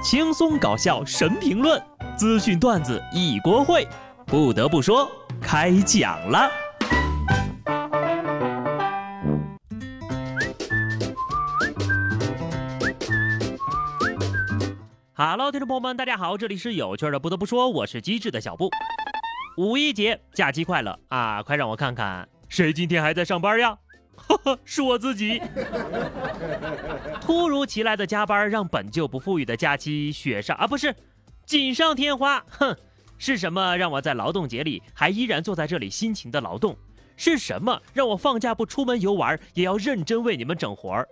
轻松搞笑神评论，资讯段子一锅烩。不得不说，开讲了。Hello，听众朋友们，大家好，这里是有趣的。不得不说，我是机智的小布。五一节假期快乐啊！快让我看看，谁今天还在上班呀？呵呵，是我自己。突如其来的加班让本就不富裕的假期雪上啊，不是锦上添花。哼，是什么让我在劳动节里还依然坐在这里辛勤的劳动？是什么让我放假不出门游玩也要认真为你们整活儿？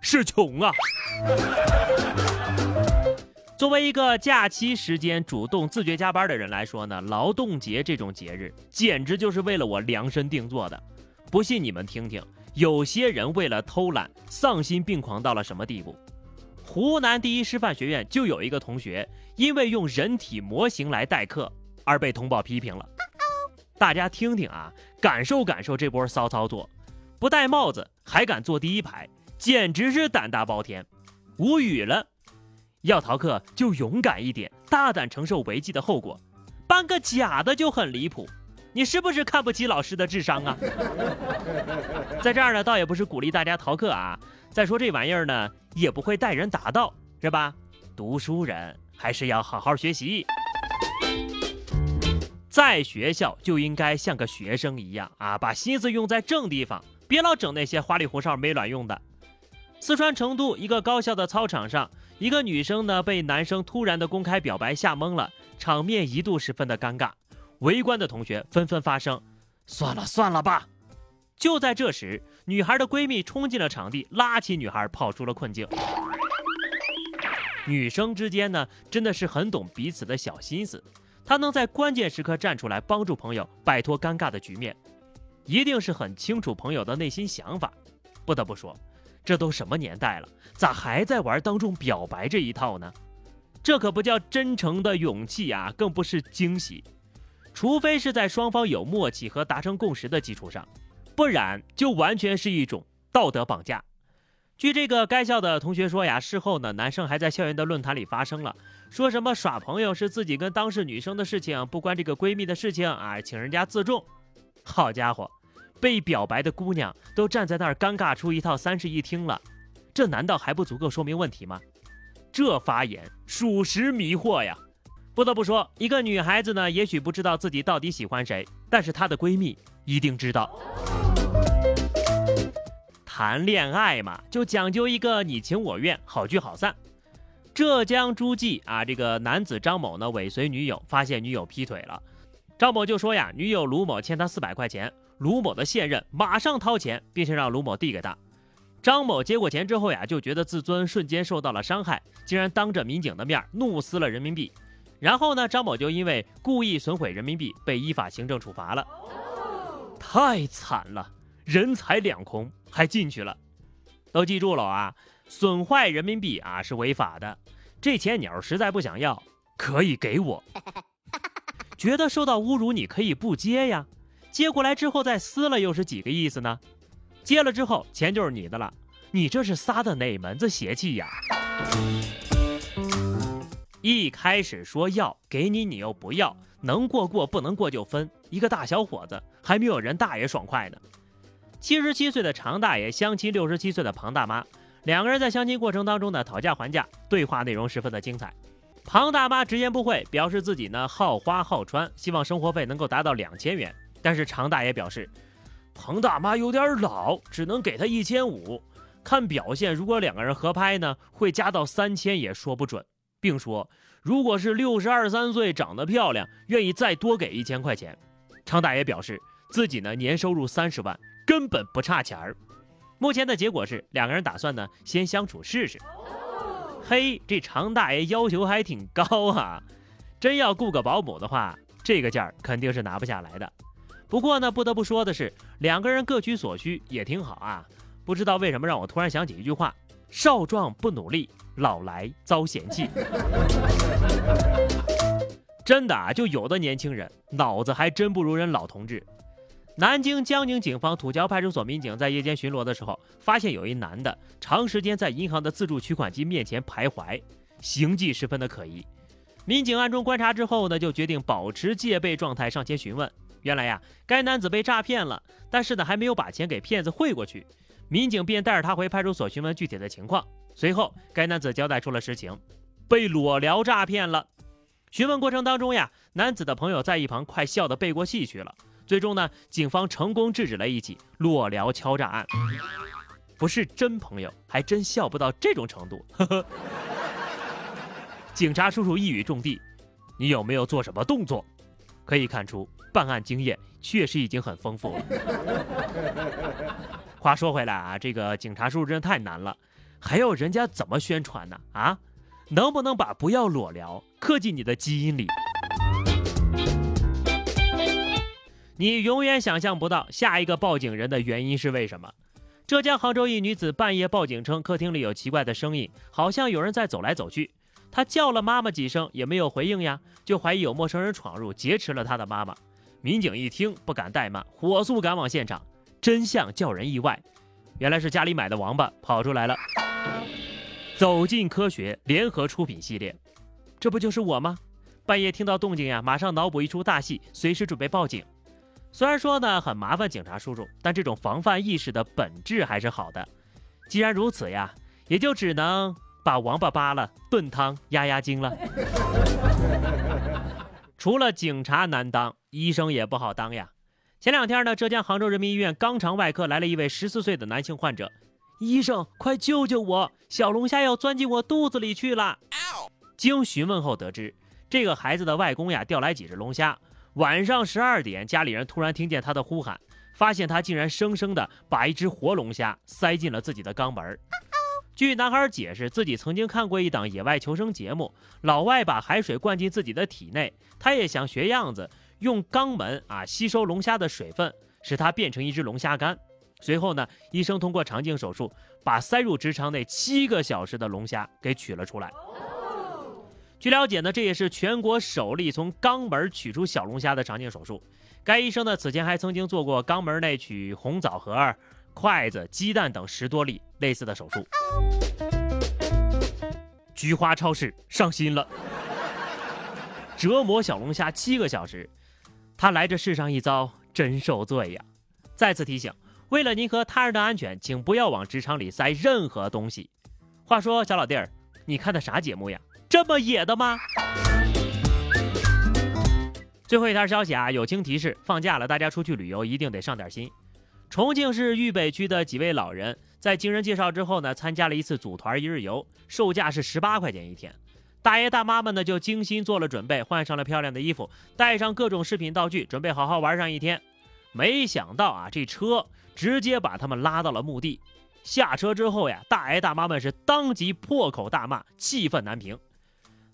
是穷啊！作为一个假期时间主动自觉加班的人来说呢，劳动节这种节日简直就是为了我量身定做的。不信你们听听。有些人为了偷懒，丧心病狂到了什么地步？湖南第一师范学院就有一个同学，因为用人体模型来代课而被通报批评了。大家听听啊，感受感受这波骚操作，不戴帽子还敢坐第一排，简直是胆大包天，无语了。要逃课就勇敢一点，大胆承受违纪的后果，办个假的就很离谱。你是不是看不起老师的智商啊？在这儿呢，倒也不是鼓励大家逃课啊。再说这玩意儿呢，也不会带人达到，是吧？读书人还是要好好学习，在学校就应该像个学生一样啊，把心思用在正地方，别老整那些花里胡哨没卵用的。四川成都一个高校的操场上，一个女生呢被男生突然的公开表白吓懵了，场面一度十分的尴尬。围观的同学纷纷发声：“算了算了吧。”就在这时，女孩的闺蜜冲进了场地，拉起女孩跑出了困境。女生之间呢，真的是很懂彼此的小心思。她能在关键时刻站出来帮助朋友摆脱尴尬的局面，一定是很清楚朋友的内心想法。不得不说，这都什么年代了，咋还在玩当众表白这一套呢？这可不叫真诚的勇气啊，更不是惊喜。除非是在双方有默契和达成共识的基础上，不然就完全是一种道德绑架。据这个该校的同学说呀，事后呢，男生还在校园的论坛里发声了，说什么耍朋友是自己跟当事女生的事情，不关这个闺蜜的事情啊，请人家自重。好家伙，被表白的姑娘都站在那儿尴尬出一套三室一厅了，这难道还不足够说明问题吗？这发言属实迷惑呀。不得不说，一个女孩子呢，也许不知道自己到底喜欢谁，但是她的闺蜜一定知道。谈恋爱嘛，就讲究一个你情我愿，好聚好散。浙江诸暨啊，这个男子张某呢，尾随女友，发现女友劈腿了，张某就说呀，女友卢某欠他四百块钱，卢某的现任马上掏钱，并且让卢某递给他。张某接过钱之后呀，就觉得自尊瞬间受到了伤害，竟然当着民警的面怒撕了人民币。然后呢，张某就因为故意损毁人民币被依法行政处罚了，太惨了，人财两空还进去了，都记住了啊，损坏人民币啊是违法的，这钱你要实在不想要，可以给我，觉得受到侮辱你可以不接呀，接过来之后再撕了又是几个意思呢？接了之后钱就是你的了，你这是撒的哪门子邪气呀？一开始说要给你，你又不要，能过过，不能过就分。一个大小伙子还没有人大爷爽快呢。七十七岁的常大爷相亲六十七岁的庞大妈，两个人在相亲过程当中呢讨价还价，对话内容十分的精彩。庞大妈直言不讳，表示自己呢好花好穿，希望生活费能够达到两千元。但是常大爷表示，庞大妈有点老，只能给他一千五。看表现，如果两个人合拍呢，会加到三千也说不准。并说，如果是六十二三岁，长得漂亮，愿意再多给一千块钱。常大爷表示，自己呢年收入三十万，根本不差钱儿。目前的结果是，两个人打算呢先相处试试。嘿，这常大爷要求还挺高啊！真要雇个保姆的话，这个价儿肯定是拿不下来的。不过呢，不得不说的是，两个人各取所需也挺好啊。不知道为什么让我突然想起一句话。少壮不努力，老来遭嫌弃。真的啊，就有的年轻人脑子还真不如人老同志。南京江宁警方土桥派出所民警在夜间巡逻的时候，发现有一男的长时间在银行的自助取款机面前徘徊，行迹十分的可疑。民警暗中观察之后呢，就决定保持戒备状态上前询问。原来呀，该男子被诈骗了，但是呢还没有把钱给骗子汇过去，民警便带着他回派出所询问具体的情况。随后，该男子交代出了实情，被裸聊诈骗了。询问过程当中呀，男子的朋友在一旁快笑得背过气去了。最终呢，警方成功制止了一起裸聊敲诈案。不是真朋友，还真笑不到这种程度。警察叔叔一语中的，你有没有做什么动作？可以看出办案经验确实已经很丰富了。话说回来啊，这个警察叔叔真的太难了，还要人家怎么宣传呢？啊，能不能把不要裸聊刻进你的基因里？你永远想象不到下一个报警人的原因是为什么？浙江杭州一女子半夜报警称客厅里有奇怪的声音，好像有人在走来走去。她叫了妈妈几声也没有回应呀，就怀疑有陌生人闯入劫持了她的妈妈。民警一听不敢怠慢，火速赶往现场。真相叫人意外，原来是家里买的王八跑出来了。走进科学联合出品系列，这不就是我吗？半夜听到动静呀，马上脑补一出大戏，随时准备报警。虽然说呢很麻烦警察叔叔，但这种防范意识的本质还是好的。既然如此呀，也就只能。把王八扒了炖汤压压惊了。除了警察难当，医生也不好当呀。前两天呢，浙江杭州人民医院肛肠外科来了一位十四岁的男性患者，医生快救救我，小龙虾要钻进我肚子里去了。经询问后得知，这个孩子的外公呀钓来几只龙虾，晚上十二点，家里人突然听见他的呼喊，发现他竟然生生的把一只活龙虾塞进了自己的肛门。据男孩解释，自己曾经看过一档野外求生节目，老外把海水灌进自己的体内，他也想学样子，用肛门啊吸收龙虾的水分，使它变成一只龙虾干。随后呢，医生通过肠镜手术，把塞入直肠内七个小时的龙虾给取了出来。据了解呢，这也是全国首例从肛门取出小龙虾的肠镜手术。该医生呢，此前还曾经做过肛门内取红枣核。筷子、鸡蛋等十多例类似的手术。菊花超市上新了，折磨小龙虾七个小时，他来这世上一遭真受罪呀！再次提醒，为了您和他人的安全，请不要往职场里塞任何东西。话说，小老弟儿，你看的啥节目呀？这么野的吗？最后一条消息啊，友情提示：放假了，大家出去旅游一定得上点心。重庆市渝北区的几位老人在经人介绍之后呢，参加了一次组团一日游，售价是十八块钱一天。大爷大妈们呢就精心做了准备，换上了漂亮的衣服，带上各种饰品道具，准备好好玩上一天。没想到啊，这车直接把他们拉到了墓地。下车之后呀，大爷大妈们是当即破口大骂，气愤难平。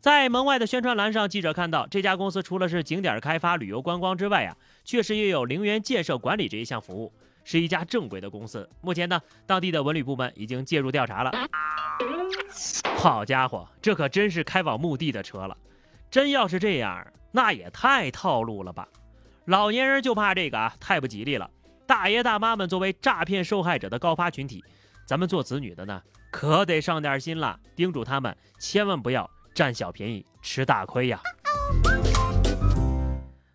在门外的宣传栏上，记者看到这家公司除了是景点开发、旅游观光之外呀，确实也有陵园建设管理这一项服务。是一家正规的公司。目前呢，当地的文旅部门已经介入调查了。好家伙，这可真是开往墓地的车了！真要是这样，那也太套路了吧！老年人就怕这个啊，太不吉利了。大爷大妈们作为诈骗受害者的高发群体，咱们做子女的呢，可得上点心了，叮嘱他们千万不要占小便宜吃大亏呀。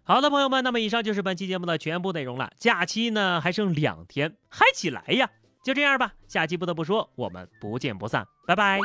好的，朋友们，那么以上就是本期节目的全部内容了。假期呢还剩两天，嗨起来呀！就这样吧，下期不得不说，我们不见不散，拜拜。